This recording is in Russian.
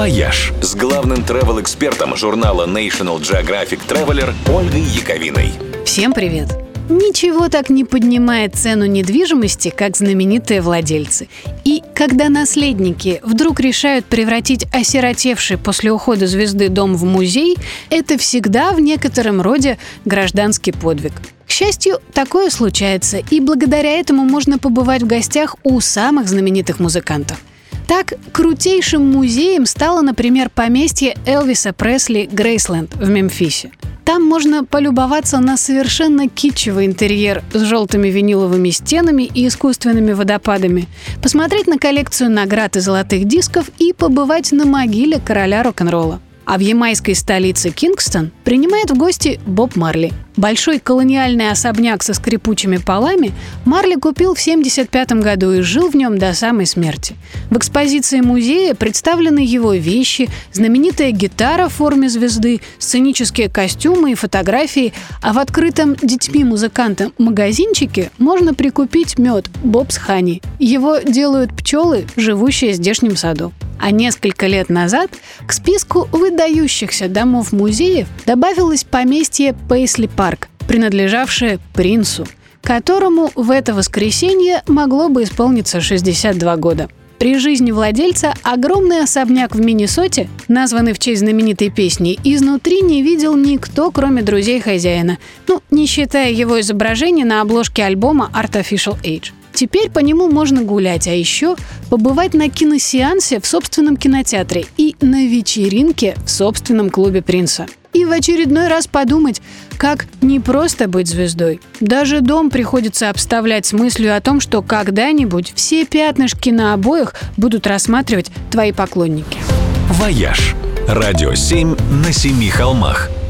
«Вояж» с главным travel-экспертом журнала National Geographic Traveler Ольгой Яковиной. Всем привет! Ничего так не поднимает цену недвижимости, как знаменитые владельцы. И когда наследники вдруг решают превратить осиротевший после ухода звезды дом в музей, это всегда в некотором роде гражданский подвиг. К счастью, такое случается, и благодаря этому можно побывать в гостях у самых знаменитых музыкантов. Так, крутейшим музеем стало, например, поместье Элвиса Пресли Грейсленд в Мемфисе. Там можно полюбоваться на совершенно китчевый интерьер с желтыми виниловыми стенами и искусственными водопадами, посмотреть на коллекцию наград и золотых дисков и побывать на могиле короля рок-н-ролла. А в ямайской столице Кингстон принимает в гости Боб Марли. Большой колониальный особняк со скрипучими полами Марли купил в 1975 году и жил в нем до самой смерти. В экспозиции музея представлены его вещи, знаменитая гитара в форме звезды, сценические костюмы и фотографии, а в открытом детьми-музыкантам магазинчике можно прикупить мед Бобс Хани. Его делают пчелы, живущие в здешнем саду. А несколько лет назад к списку выдающихся домов музеев добавилось поместье Пейсли Парк, принадлежавшее принцу, которому в это воскресенье могло бы исполниться 62 года. При жизни владельца огромный особняк в Миннесоте, названный в честь знаменитой песни, изнутри не видел никто, кроме друзей хозяина, ну, не считая его изображения на обложке альбома Artificial Age. Теперь по нему можно гулять, а еще побывать на киносеансе в собственном кинотеатре и на вечеринке в собственном клубе принца. И в очередной раз подумать, как не просто быть звездой. Даже дом приходится обставлять с мыслью о том, что когда-нибудь все пятнышки на обоях будут рассматривать твои поклонники. «Вояж» – радио 7 на семи холмах –